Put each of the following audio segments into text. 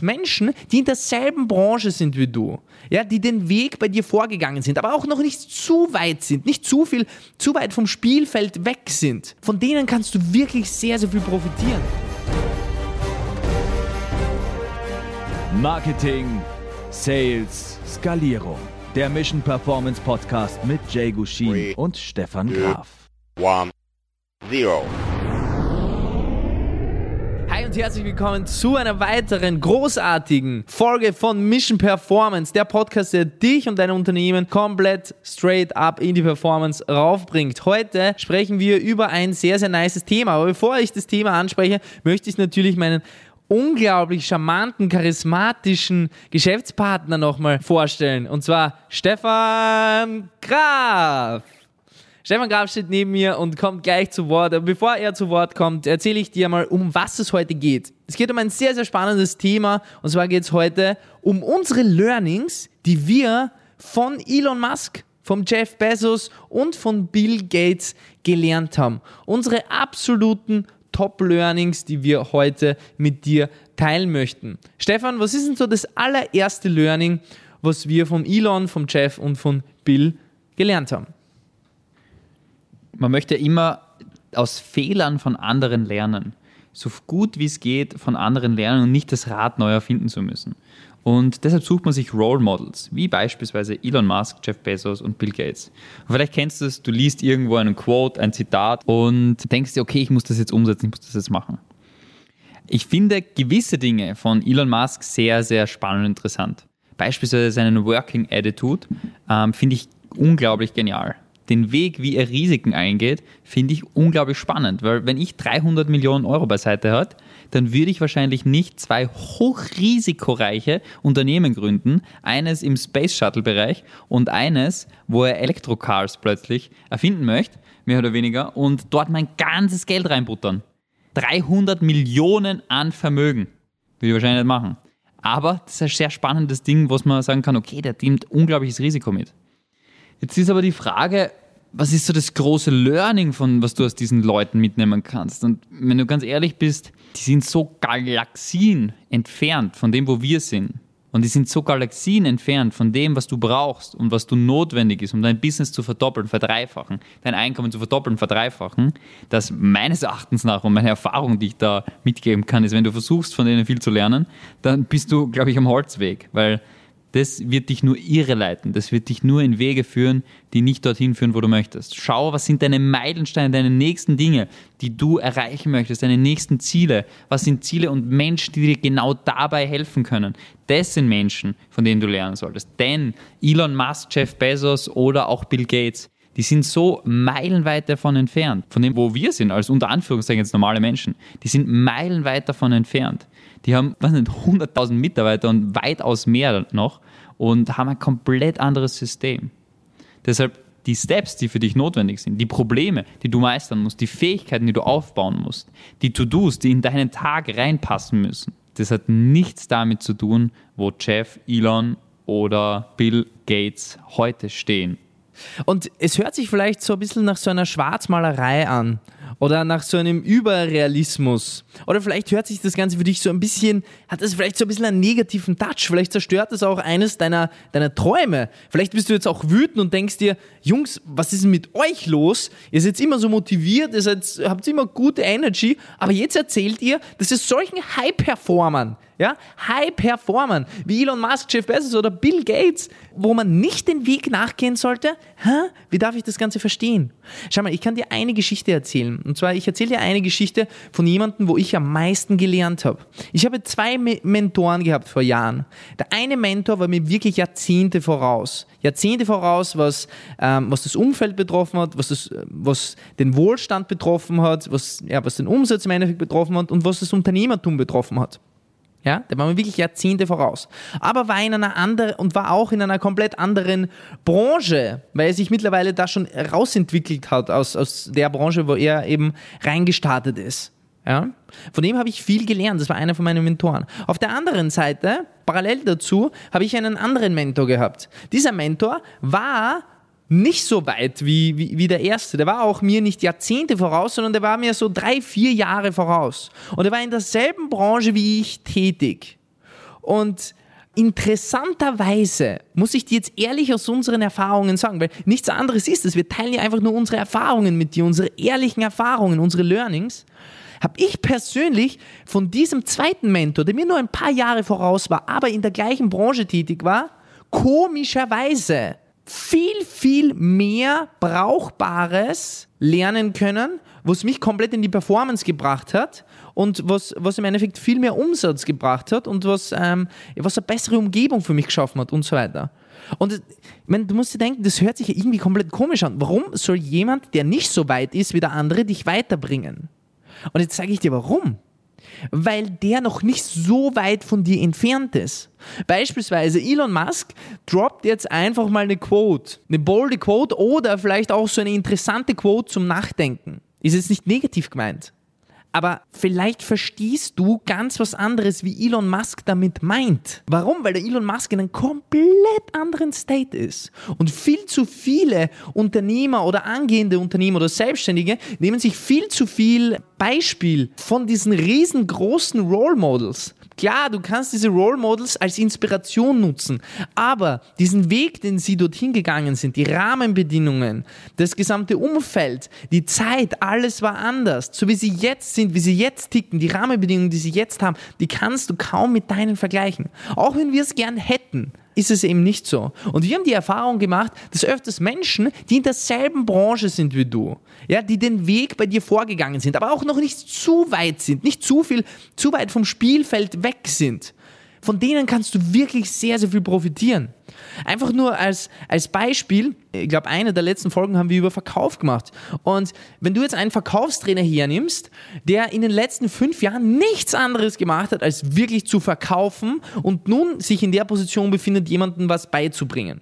Menschen, die in derselben Branche sind wie du, ja, die den Weg bei dir vorgegangen sind, aber auch noch nicht zu weit sind, nicht zu viel, zu weit vom Spielfeld weg sind. Von denen kannst du wirklich sehr, sehr viel profitieren. Marketing, Sales, Skalierung. Der Mission Performance Podcast mit Jay Gushin Three, und Stefan Graf. one, zero. Und herzlich willkommen zu einer weiteren großartigen Folge von Mission Performance, der Podcast, der dich und dein Unternehmen komplett straight up in die Performance raufbringt. Heute sprechen wir über ein sehr, sehr nices Thema. Aber bevor ich das Thema anspreche, möchte ich natürlich meinen unglaublich charmanten, charismatischen Geschäftspartner nochmal vorstellen. Und zwar Stefan Graf. Stefan Graf steht neben mir und kommt gleich zu Wort. Aber bevor er zu Wort kommt, erzähle ich dir mal, um was es heute geht. Es geht um ein sehr, sehr spannendes Thema. Und zwar geht es heute um unsere Learnings, die wir von Elon Musk, vom Jeff Bezos und von Bill Gates gelernt haben. Unsere absoluten Top-Learnings, die wir heute mit dir teilen möchten. Stefan, was ist denn so das allererste Learning, was wir vom Elon, vom Jeff und von Bill gelernt haben? Man möchte immer aus Fehlern von anderen lernen. So gut wie es geht von anderen lernen und nicht das Rad neu erfinden zu müssen. Und deshalb sucht man sich Role Models, wie beispielsweise Elon Musk, Jeff Bezos und Bill Gates. Und vielleicht kennst du es, du liest irgendwo einen Quote, ein Zitat und denkst dir, okay, ich muss das jetzt umsetzen, ich muss das jetzt machen. Ich finde gewisse Dinge von Elon Musk sehr, sehr spannend und interessant. Beispielsweise seinen Working Attitude ähm, finde ich unglaublich genial den Weg, wie er Risiken eingeht, finde ich unglaublich spannend, weil wenn ich 300 Millionen Euro beiseite hat, dann würde ich wahrscheinlich nicht zwei hochrisikoreiche Unternehmen gründen, eines im Space Shuttle Bereich und eines, wo er Elektrocars plötzlich erfinden möchte, mehr oder weniger, und dort mein ganzes Geld reinbuttern. 300 Millionen an Vermögen. Würde ich wahrscheinlich nicht machen. Aber das ist ein sehr spannendes Ding, was man sagen kann, okay, der nimmt unglaubliches Risiko mit. Jetzt ist aber die Frage, was ist so das große Learning von, was du aus diesen Leuten mitnehmen kannst? Und wenn du ganz ehrlich bist, die sind so Galaxien entfernt von dem, wo wir sind. Und die sind so Galaxien entfernt von dem, was du brauchst und was du notwendig ist, um dein Business zu verdoppeln, verdreifachen, dein Einkommen zu verdoppeln, verdreifachen, dass meines Erachtens nach und meine Erfahrung, die ich da mitgeben kann, ist, wenn du versuchst, von denen viel zu lernen, dann bist du, glaube ich, am Holzweg, weil das wird dich nur irreleiten. Das wird dich nur in Wege führen, die nicht dorthin führen, wo du möchtest. Schau, was sind deine Meilensteine, deine nächsten Dinge, die du erreichen möchtest, deine nächsten Ziele. Was sind Ziele und Menschen, die dir genau dabei helfen können? Das sind Menschen, von denen du lernen solltest. Denn Elon Musk, Jeff Bezos oder auch Bill Gates, die sind so meilenweit davon entfernt, von dem, wo wir sind, als unter Anführungszeichen jetzt normale Menschen. Die sind meilenweit davon entfernt. Die haben, was nicht, 100.000 Mitarbeiter und weitaus mehr noch und haben ein komplett anderes System. Deshalb die Steps, die für dich notwendig sind, die Probleme, die du meistern musst, die Fähigkeiten, die du aufbauen musst, die To-Dos, die in deinen Tag reinpassen müssen, das hat nichts damit zu tun, wo Jeff, Elon oder Bill Gates heute stehen. Und es hört sich vielleicht so ein bisschen nach so einer Schwarzmalerei an oder nach so einem Überrealismus. Oder vielleicht hört sich das Ganze für dich so ein bisschen, hat das vielleicht so ein bisschen einen negativen Touch. Vielleicht zerstört das auch eines deiner, deiner Träume. Vielleicht bist du jetzt auch wütend und denkst dir, Jungs, was ist denn mit euch los? Ihr seid immer so motiviert, ihr seid, habt immer gute Energy, aber jetzt erzählt ihr, dass ihr solchen High-Performern, ja, High-Performern wie Elon Musk, Jeff Bezos oder Bill Gates, wo man nicht den Weg nachgehen sollte? Hä? Wie darf ich das Ganze verstehen? Schau mal, ich kann dir eine Geschichte erzählen. Und zwar, ich erzähle dir eine Geschichte von jemandem, wo ich am meisten gelernt habe. Ich habe zwei Me Mentoren gehabt vor Jahren. Der eine Mentor war mir wirklich Jahrzehnte voraus. Jahrzehnte voraus, was, ähm, was das Umfeld betroffen hat, was, das, was den Wohlstand betroffen hat, was, ja, was den Umsatz im Endeffekt betroffen hat und was das Unternehmertum betroffen hat. Ja, der war mir wirklich Jahrzehnte voraus. Aber war in einer anderen und war auch in einer komplett anderen Branche, weil er sich mittlerweile da schon rausentwickelt hat aus, aus der Branche, wo er eben reingestartet ist. Ja? Von dem habe ich viel gelernt. Das war einer von meinen Mentoren. Auf der anderen Seite, parallel dazu, habe ich einen anderen Mentor gehabt. Dieser Mentor war nicht so weit wie, wie, wie der erste. Der war auch mir nicht Jahrzehnte voraus, sondern der war mir so drei, vier Jahre voraus. Und er war in derselben Branche wie ich tätig. Und interessanterweise muss ich dir jetzt ehrlich aus unseren Erfahrungen sagen, weil nichts anderes ist es. Wir teilen ja einfach nur unsere Erfahrungen mit dir, unsere ehrlichen Erfahrungen, unsere Learnings. Habe ich persönlich von diesem zweiten Mentor, der mir nur ein paar Jahre voraus war, aber in der gleichen Branche tätig war, komischerweise viel, viel mehr Brauchbares lernen können, was mich komplett in die Performance gebracht hat und was, was im Endeffekt viel mehr Umsatz gebracht hat und was, ähm, was eine bessere Umgebung für mich geschaffen hat und so weiter. Und ich meine, du musst dir denken, das hört sich ja irgendwie komplett komisch an. Warum soll jemand, der nicht so weit ist wie der andere, dich weiterbringen? Und jetzt sage ich dir warum weil der noch nicht so weit von dir entfernt ist. Beispielsweise Elon Musk droppt jetzt einfach mal eine Quote, eine bolde Quote oder vielleicht auch so eine interessante Quote zum Nachdenken. Ist jetzt nicht negativ gemeint. Aber vielleicht verstehst du ganz was anderes, wie Elon Musk damit meint. Warum? Weil der Elon Musk in einem komplett anderen State ist. Und viel zu viele Unternehmer oder angehende Unternehmer oder Selbstständige nehmen sich viel zu viel Beispiel von diesen riesengroßen Role Models. Klar, du kannst diese Role Models als Inspiration nutzen, aber diesen Weg, den sie dorthin gegangen sind, die Rahmenbedingungen, das gesamte Umfeld, die Zeit, alles war anders. So wie sie jetzt sind, wie sie jetzt ticken, die Rahmenbedingungen, die sie jetzt haben, die kannst du kaum mit deinen vergleichen. Auch wenn wir es gern hätten ist es eben nicht so. Und wir haben die Erfahrung gemacht, dass öfters Menschen, die in derselben Branche sind wie du, ja, die den Weg bei dir vorgegangen sind, aber auch noch nicht zu weit sind, nicht zu viel, zu weit vom Spielfeld weg sind, von denen kannst du wirklich sehr, sehr viel profitieren. Einfach nur als, als Beispiel, ich glaube, eine der letzten Folgen haben wir über Verkauf gemacht. Und wenn du jetzt einen Verkaufstrainer hernimmst, der in den letzten fünf Jahren nichts anderes gemacht hat, als wirklich zu verkaufen und nun sich in der Position befindet, jemandem was beizubringen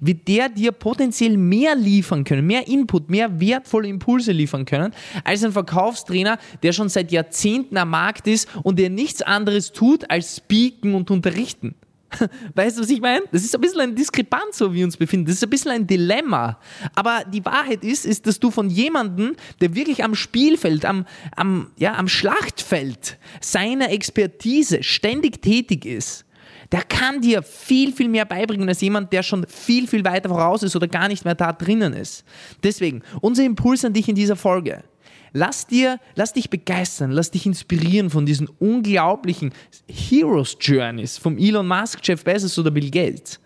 wird der dir potenziell mehr liefern können, mehr Input, mehr wertvolle Impulse liefern können, als ein Verkaufstrainer, der schon seit Jahrzehnten am Markt ist und der nichts anderes tut, als speaken und unterrichten. Weißt du, was ich meine? Das ist ein bisschen eine Diskrepanz, wo wir uns befinden. Das ist ein bisschen ein Dilemma. Aber die Wahrheit ist, ist, dass du von jemandem, der wirklich am Spielfeld, am, am, ja, am Schlachtfeld seiner Expertise ständig tätig ist, der kann dir viel, viel mehr beibringen als jemand, der schon viel, viel weiter voraus ist oder gar nicht mehr da drinnen ist. Deswegen, unser Impuls an dich in dieser Folge. Lass dir, lass dich begeistern, lass dich inspirieren von diesen unglaublichen Heroes Journeys vom Elon Musk, Jeff Bezos oder Bill Gates.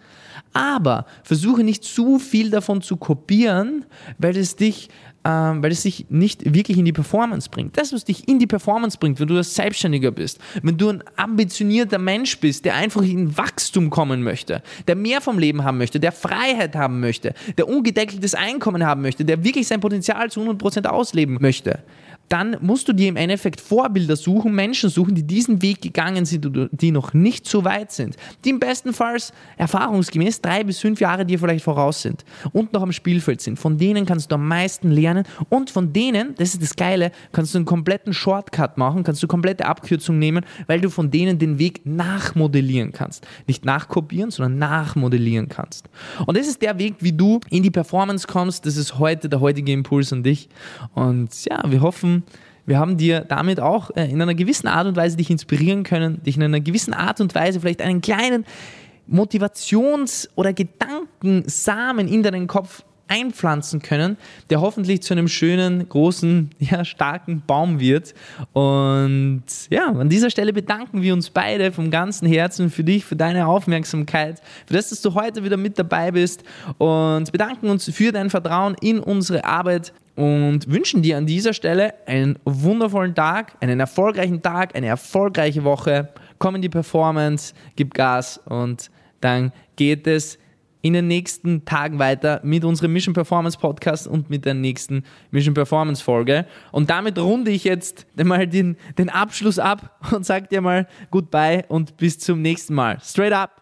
Aber versuche nicht zu viel davon zu kopieren, weil es dich ähm, weil es dich nicht wirklich in die Performance bringt. Das, was dich in die Performance bringt, wenn du ein Selbstständiger bist, wenn du ein ambitionierter Mensch bist, der einfach in Wachstum kommen möchte, der mehr vom Leben haben möchte, der Freiheit haben möchte, der ungedeckeltes Einkommen haben möchte, der wirklich sein Potenzial zu 100% ausleben möchte, dann musst du dir im Endeffekt Vorbilder suchen, Menschen suchen, die diesen Weg gegangen sind oder die noch nicht so weit sind, die im besten Fall erfahrungsgemäß drei bis fünf Jahre dir vielleicht voraus sind und noch am Spielfeld sind. Von denen kannst du am meisten lernen und von denen, das ist das Geile, kannst du einen kompletten Shortcut machen, kannst du komplette Abkürzung nehmen, weil du von denen den Weg nachmodellieren kannst. Nicht nachkopieren, sondern nachmodellieren kannst. Und das ist der Weg, wie du in die Performance kommst. Das ist heute der heutige Impuls an dich. Und ja, wir hoffen, wir haben dir damit auch äh, in einer gewissen Art und Weise dich inspirieren können, dich in einer gewissen Art und Weise vielleicht einen kleinen Motivations- oder Gedankensamen in deinen Kopf einpflanzen können, der hoffentlich zu einem schönen, großen, ja, starken Baum wird. Und ja, an dieser Stelle bedanken wir uns beide vom ganzen Herzen für dich, für deine Aufmerksamkeit, für das, dass du heute wieder mit dabei bist und bedanken uns für dein Vertrauen in unsere Arbeit und wünschen dir an dieser Stelle einen wundervollen Tag, einen erfolgreichen Tag, eine erfolgreiche Woche. Komm in die Performance, gib Gas und dann geht es in den nächsten Tagen weiter mit unserem Mission Performance Podcast und mit der nächsten Mission Performance Folge. Und damit runde ich jetzt mal den, den Abschluss ab und sage dir mal Goodbye und bis zum nächsten Mal. Straight up!